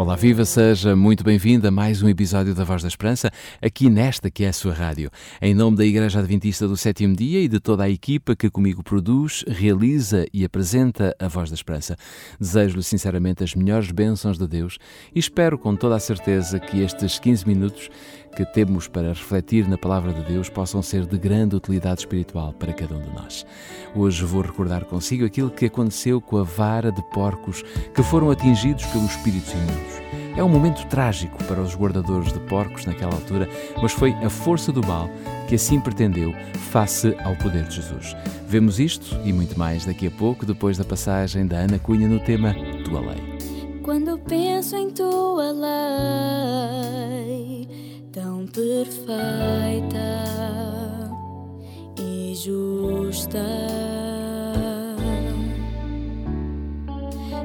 Olá, viva, seja muito bem-vindo a mais um episódio da Voz da Esperança, aqui nesta que é a sua rádio. Em nome da Igreja Adventista do Sétimo Dia e de toda a equipa que comigo produz, realiza e apresenta a Voz da Esperança, desejo-lhe sinceramente as melhores bênçãos de Deus e espero com toda a certeza que estes 15 minutos que temos para refletir na Palavra de Deus possam ser de grande utilidade espiritual para cada um de nós. Hoje vou recordar consigo aquilo que aconteceu com a vara de porcos que foram atingidos pelos espíritos imundos. É um momento trágico para os guardadores de porcos naquela altura, mas foi a força do mal que assim pretendeu face ao poder de Jesus. Vemos isto e muito mais daqui a pouco, depois da passagem da Ana Cunha no tema Tua Lei. Quando penso em tua lei, tão perfeita e justa,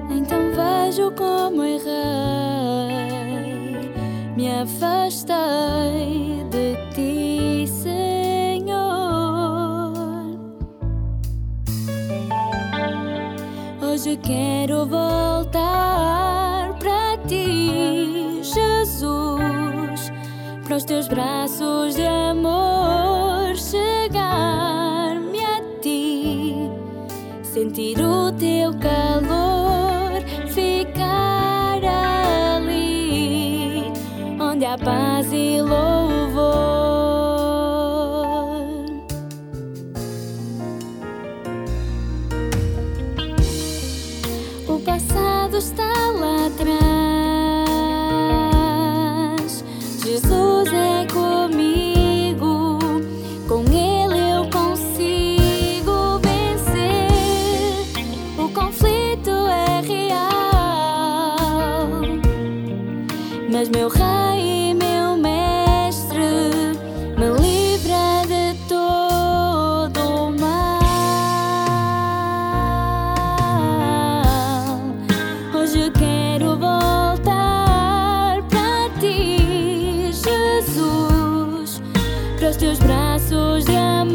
então vejo como errei me afastei de ti, Senhor. Hoje quero voltar para os teus braços de amor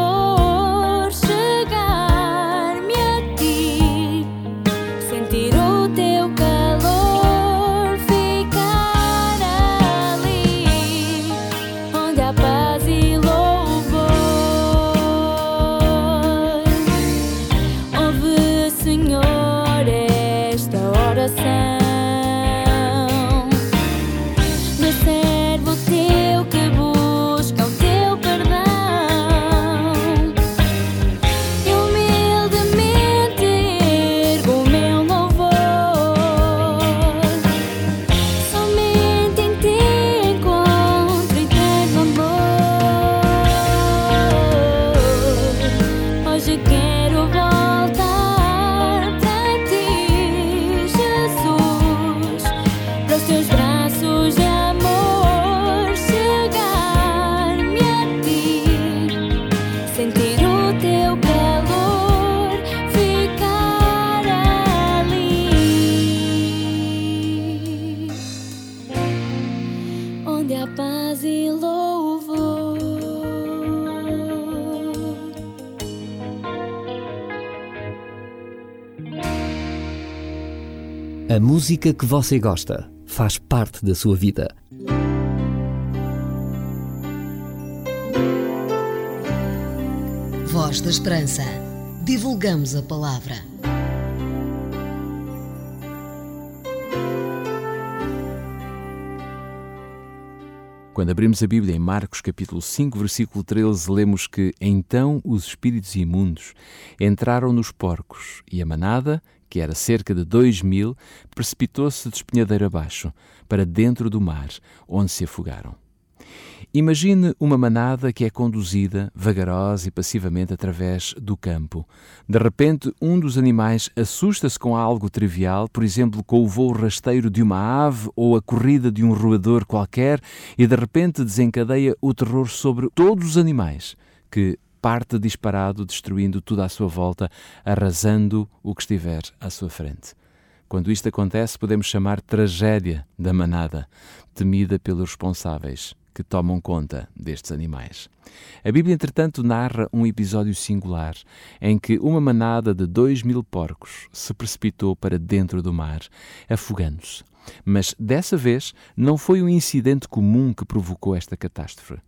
A música que você gosta faz parte da sua vida. Voz da Esperança. Divulgamos a palavra. Quando abrimos a Bíblia em Marcos capítulo 5, versículo 13, lemos que então os espíritos imundos entraram nos porcos e a manada que era cerca de dois mil, precipitou-se de espinhadeiro abaixo, para dentro do mar, onde se afogaram. Imagine uma manada que é conduzida vagarosa e passivamente através do campo. De repente, um dos animais assusta-se com algo trivial, por exemplo, com o voo rasteiro de uma ave ou a corrida de um roedor qualquer, e de repente desencadeia o terror sobre todos os animais que parte disparado, destruindo tudo à sua volta, arrasando o que estiver à sua frente. Quando isto acontece, podemos chamar tragédia da manada, temida pelos responsáveis que tomam conta destes animais. A Bíblia, entretanto, narra um episódio singular em que uma manada de dois mil porcos se precipitou para dentro do mar, afogando-se. Mas dessa vez não foi um incidente comum que provocou esta catástrofe.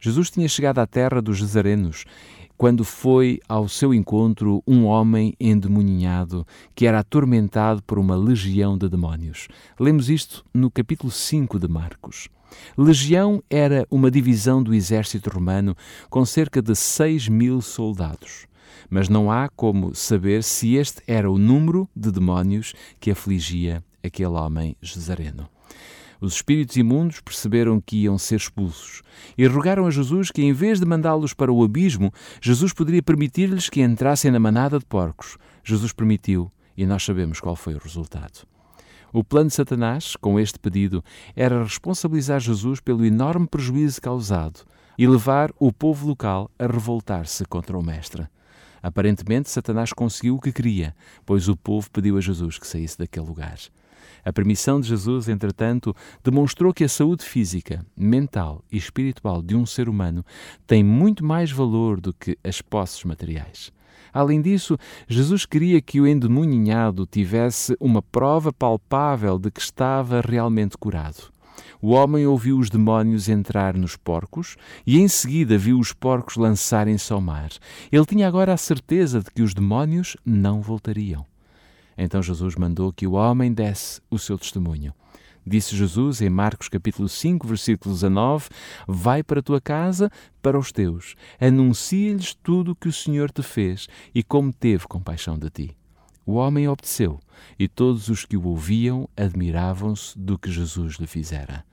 Jesus tinha chegado à terra dos Gesarenos quando foi ao seu encontro um homem endemoninhado que era atormentado por uma legião de demónios. Lemos isto no capítulo 5 de Marcos. Legião era uma divisão do exército romano com cerca de 6 mil soldados. Mas não há como saber se este era o número de demónios que afligia aquele homem Gesareno. Os espíritos imundos perceberam que iam ser expulsos e rogaram a Jesus que, em vez de mandá-los para o abismo, Jesus poderia permitir-lhes que entrassem na manada de porcos. Jesus permitiu e nós sabemos qual foi o resultado. O plano de Satanás, com este pedido, era responsabilizar Jesus pelo enorme prejuízo causado e levar o povo local a revoltar-se contra o Mestre. Aparentemente, Satanás conseguiu o que queria, pois o povo pediu a Jesus que saísse daquele lugar. A permissão de Jesus, entretanto, demonstrou que a saúde física, mental e espiritual de um ser humano tem muito mais valor do que as posses materiais. Além disso, Jesus queria que o endemoninhado tivesse uma prova palpável de que estava realmente curado. O homem ouviu os demónios entrar nos porcos e em seguida viu os porcos lançarem-se ao mar. Ele tinha agora a certeza de que os demónios não voltariam. Então Jesus mandou que o homem desse o seu testemunho. Disse Jesus em Marcos capítulo 5, versículo 19: Vai para a tua casa, para os teus, anuncia-lhes tudo o que o Senhor te fez e como teve compaixão de ti. O homem obedeceu, e todos os que o ouviam admiravam-se do que Jesus lhe fizera.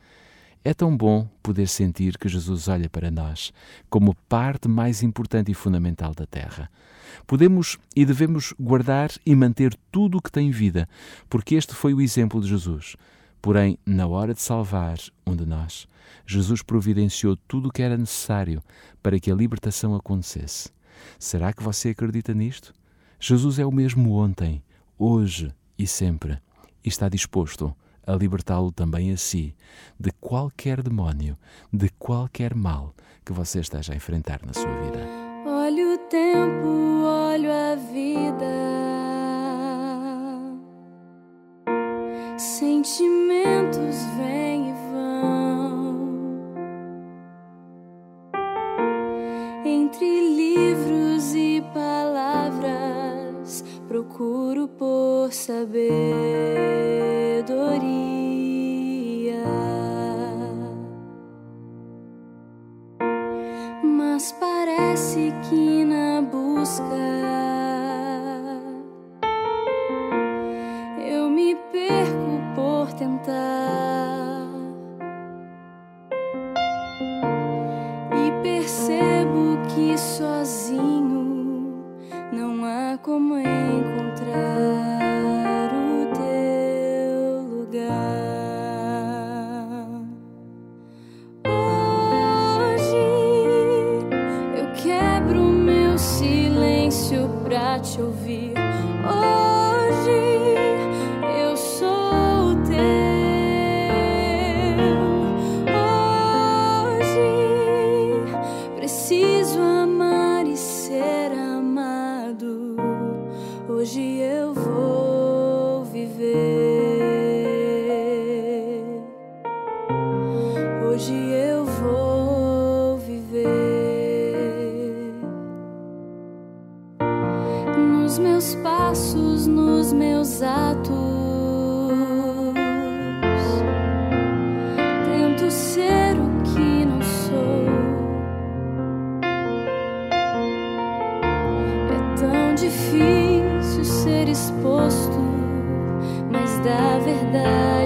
É tão bom poder sentir que Jesus olha para nós como parte mais importante e fundamental da Terra. Podemos e devemos guardar e manter tudo o que tem vida, porque este foi o exemplo de Jesus. Porém, na hora de salvar um de nós, Jesus providenciou tudo o que era necessário para que a libertação acontecesse. Será que você acredita nisto? Jesus é o mesmo ontem, hoje e sempre, e está disposto a libertá-lo também a si de qualquer demónio, de qualquer mal que você esteja a enfrentar na sua vida. Olho o tempo, olho a vida. Sentimentos vêm e te ouvir. Hoje nos meus passos, nos meus atos. Tento ser o que não sou. É tão difícil ser exposto, mas da verdade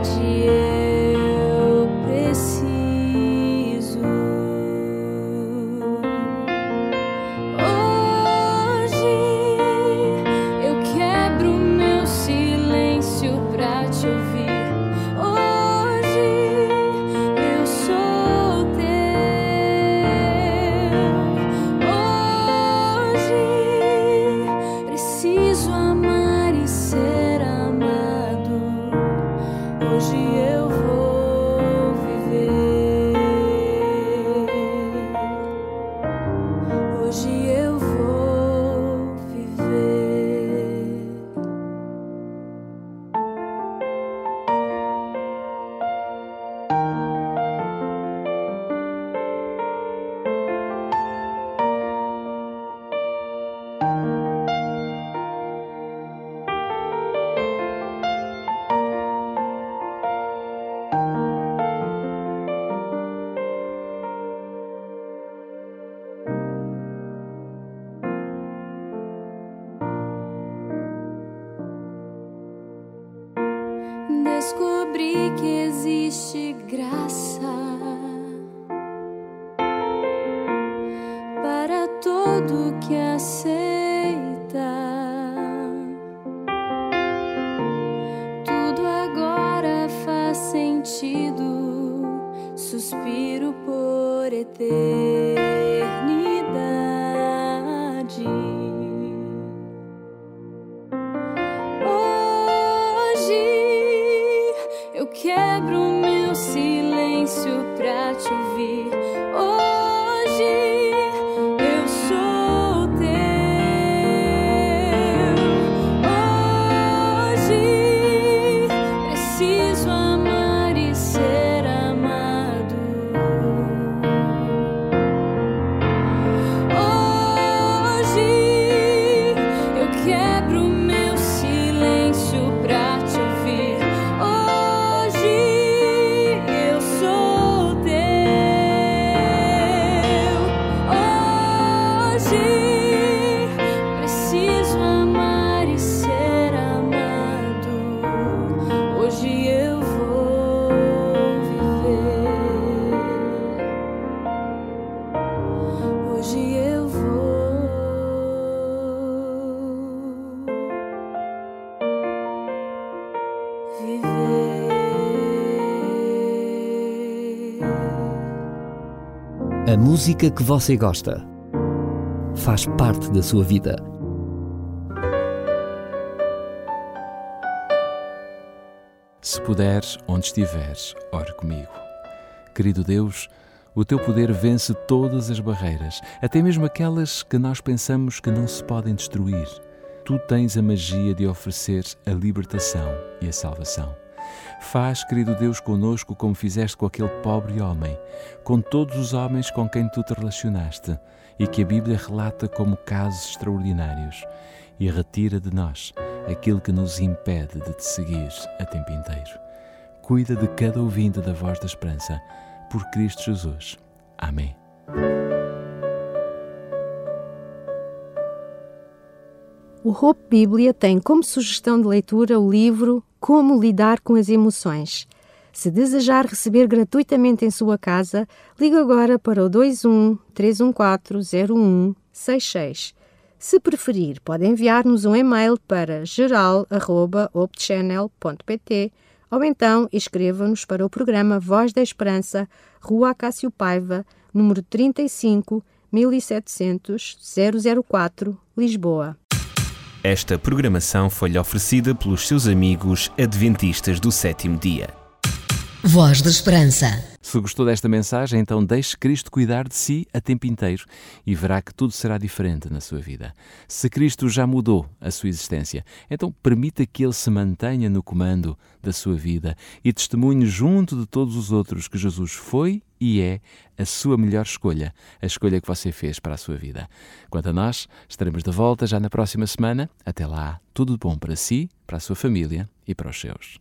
descobri que existe graça para todo que aceita. Tudo agora faz sentido, suspiro por eternidade. Música que você gosta faz parte da sua vida. Se puderes, onde estiveres, ore comigo. Querido Deus, o teu poder vence todas as barreiras, até mesmo aquelas que nós pensamos que não se podem destruir. Tu tens a magia de oferecer a libertação e a salvação. Faz, querido Deus, conosco como fizeste com aquele pobre homem, com todos os homens com quem tu te relacionaste e que a Bíblia relata como casos extraordinários, e retira de nós aquilo que nos impede de te seguir a tempo inteiro. Cuida de cada ouvinte da voz da esperança, por Cristo Jesus. Amém. O Hope Bíblia tem como sugestão de leitura o livro Como Lidar com as Emoções. Se desejar receber gratuitamente em sua casa, ligue agora para o 21 314 0166. Se preferir, pode enviar-nos um e-mail para geral.opchannel.pt ou então escreva-nos para o programa Voz da Esperança, Rua Acácio Paiva, número 35 1700 004, Lisboa. Esta programação foi-lhe oferecida pelos seus amigos adventistas do sétimo dia. Voz da Esperança. Se gostou desta mensagem, então deixe Cristo cuidar de si a tempo inteiro e verá que tudo será diferente na sua vida. Se Cristo já mudou a sua existência, então permita que Ele se mantenha no comando da sua vida e testemunhe junto de todos os outros que Jesus foi e é a sua melhor escolha, a escolha que você fez para a sua vida. Quanto a nós, estaremos de volta já na próxima semana. Até lá, tudo bom para si, para a sua família e para os seus.